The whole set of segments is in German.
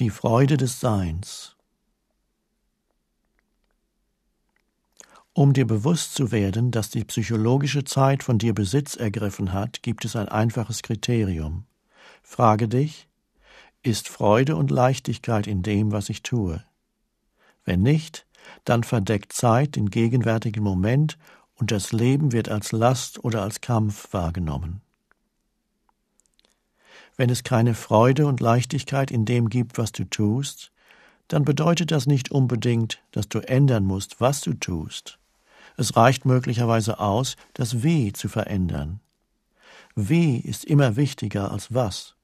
Die Freude des Seins. Um dir bewusst zu werden, dass die psychologische Zeit von dir Besitz ergriffen hat, gibt es ein einfaches Kriterium. Frage dich, ist Freude und Leichtigkeit in dem, was ich tue? Wenn nicht, dann verdeckt Zeit den gegenwärtigen Moment und das Leben wird als Last oder als Kampf wahrgenommen. Wenn es keine Freude und Leichtigkeit in dem gibt, was du tust, dann bedeutet das nicht unbedingt, dass du ändern musst, was du tust. Es reicht möglicherweise aus, das Wie zu verändern. Wie ist immer wichtiger als was.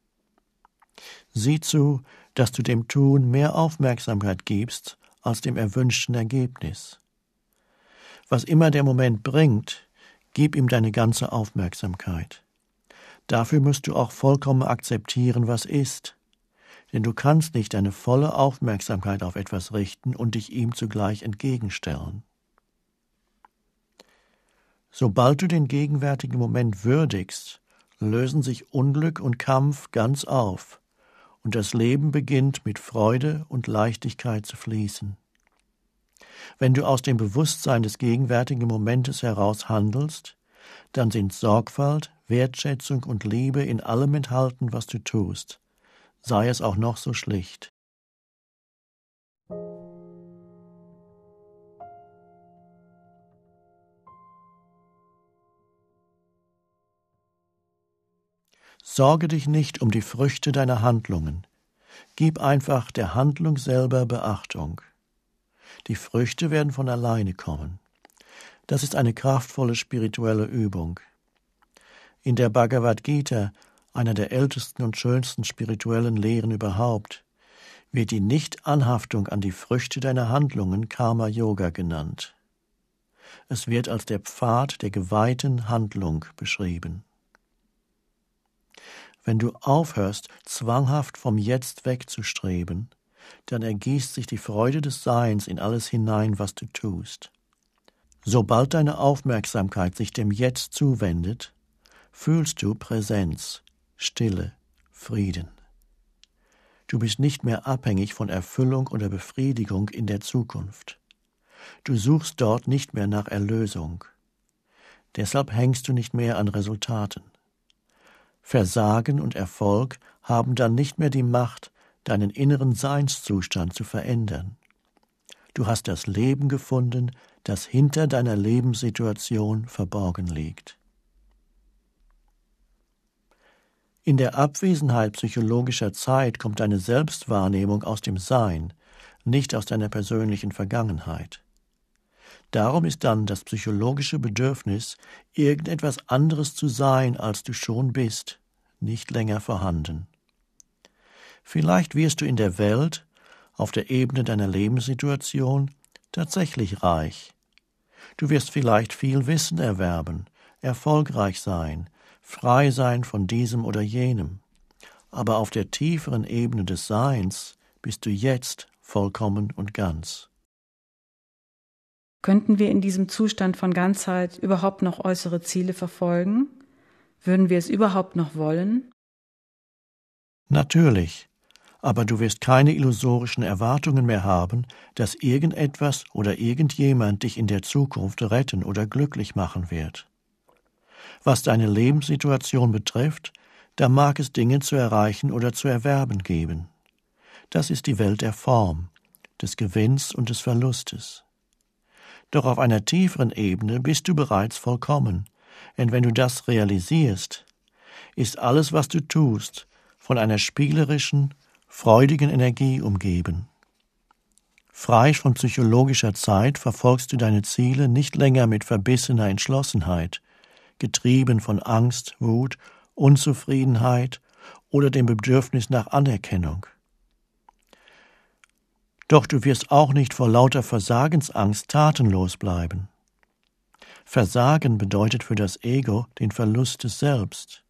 Sieh zu, dass du dem Tun mehr Aufmerksamkeit gibst als dem erwünschten Ergebnis. Was immer der Moment bringt, gib ihm deine ganze Aufmerksamkeit. Dafür musst du auch vollkommen akzeptieren, was ist. Denn du kannst nicht deine volle Aufmerksamkeit auf etwas richten und dich ihm zugleich entgegenstellen. Sobald du den gegenwärtigen Moment würdigst, lösen sich Unglück und Kampf ganz auf, und das Leben beginnt mit Freude und Leichtigkeit zu fließen. Wenn du aus dem Bewusstsein des gegenwärtigen Momentes heraus handelst, dann sind Sorgfalt, Wertschätzung und Liebe in allem enthalten, was du tust, sei es auch noch so schlicht. Sorge dich nicht um die Früchte deiner Handlungen, gib einfach der Handlung selber Beachtung. Die Früchte werden von alleine kommen. Das ist eine kraftvolle spirituelle Übung. In der Bhagavad Gita, einer der ältesten und schönsten spirituellen Lehren überhaupt, wird die Nichtanhaftung an die Früchte deiner Handlungen Karma Yoga genannt. Es wird als der Pfad der geweihten Handlung beschrieben. Wenn du aufhörst, zwanghaft vom Jetzt wegzustreben, dann ergießt sich die Freude des Seins in alles hinein, was du tust. Sobald deine Aufmerksamkeit sich dem Jetzt zuwendet, fühlst du Präsenz, Stille, Frieden. Du bist nicht mehr abhängig von Erfüllung oder Befriedigung in der Zukunft. Du suchst dort nicht mehr nach Erlösung. Deshalb hängst du nicht mehr an Resultaten. Versagen und Erfolg haben dann nicht mehr die Macht, deinen inneren Seinszustand zu verändern. Du hast das Leben gefunden, das hinter deiner Lebenssituation verborgen liegt. In der Abwesenheit psychologischer Zeit kommt deine Selbstwahrnehmung aus dem Sein, nicht aus deiner persönlichen Vergangenheit. Darum ist dann das psychologische Bedürfnis, irgendetwas anderes zu sein, als du schon bist, nicht länger vorhanden. Vielleicht wirst du in der Welt, auf der Ebene deiner Lebenssituation, tatsächlich reich. Du wirst vielleicht viel Wissen erwerben, erfolgreich sein, frei sein von diesem oder jenem. Aber auf der tieferen Ebene des Seins bist du jetzt vollkommen und ganz. Könnten wir in diesem Zustand von Ganzheit überhaupt noch äußere Ziele verfolgen? Würden wir es überhaupt noch wollen? Natürlich aber du wirst keine illusorischen Erwartungen mehr haben, dass irgendetwas oder irgendjemand dich in der Zukunft retten oder glücklich machen wird. Was deine Lebenssituation betrifft, da mag es Dinge zu erreichen oder zu erwerben geben. Das ist die Welt der Form, des Gewinns und des Verlustes. Doch auf einer tieferen Ebene bist du bereits vollkommen, denn wenn du das realisierst, ist alles, was du tust, von einer spielerischen, freudigen Energie umgeben. Frei von psychologischer Zeit verfolgst du deine Ziele nicht länger mit verbissener Entschlossenheit, getrieben von Angst, Wut, Unzufriedenheit oder dem Bedürfnis nach Anerkennung. Doch du wirst auch nicht vor lauter Versagensangst tatenlos bleiben. Versagen bedeutet für das Ego den Verlust des Selbst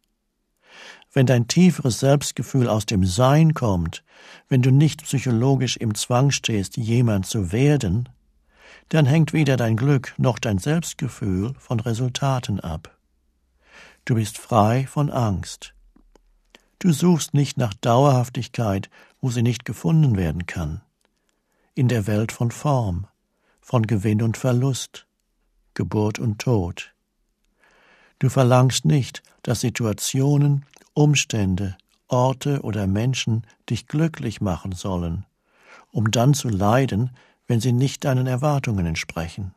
wenn dein tieferes Selbstgefühl aus dem Sein kommt, wenn du nicht psychologisch im Zwang stehst, jemand zu werden, dann hängt weder dein Glück noch dein Selbstgefühl von Resultaten ab. Du bist frei von Angst. Du suchst nicht nach Dauerhaftigkeit, wo sie nicht gefunden werden kann. In der Welt von Form, von Gewinn und Verlust, Geburt und Tod. Du verlangst nicht, dass Situationen, Umstände, Orte oder Menschen dich glücklich machen sollen, um dann zu leiden, wenn sie nicht deinen Erwartungen entsprechen.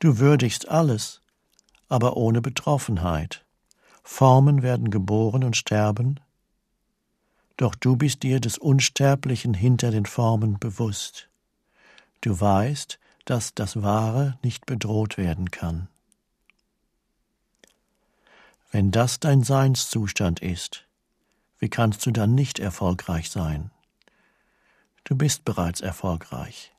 Du würdigst alles, aber ohne Betroffenheit. Formen werden geboren und sterben, doch du bist dir des Unsterblichen hinter den Formen bewusst. Du weißt, dass das Wahre nicht bedroht werden kann. Wenn das dein Seinszustand ist, wie kannst du dann nicht erfolgreich sein? Du bist bereits erfolgreich.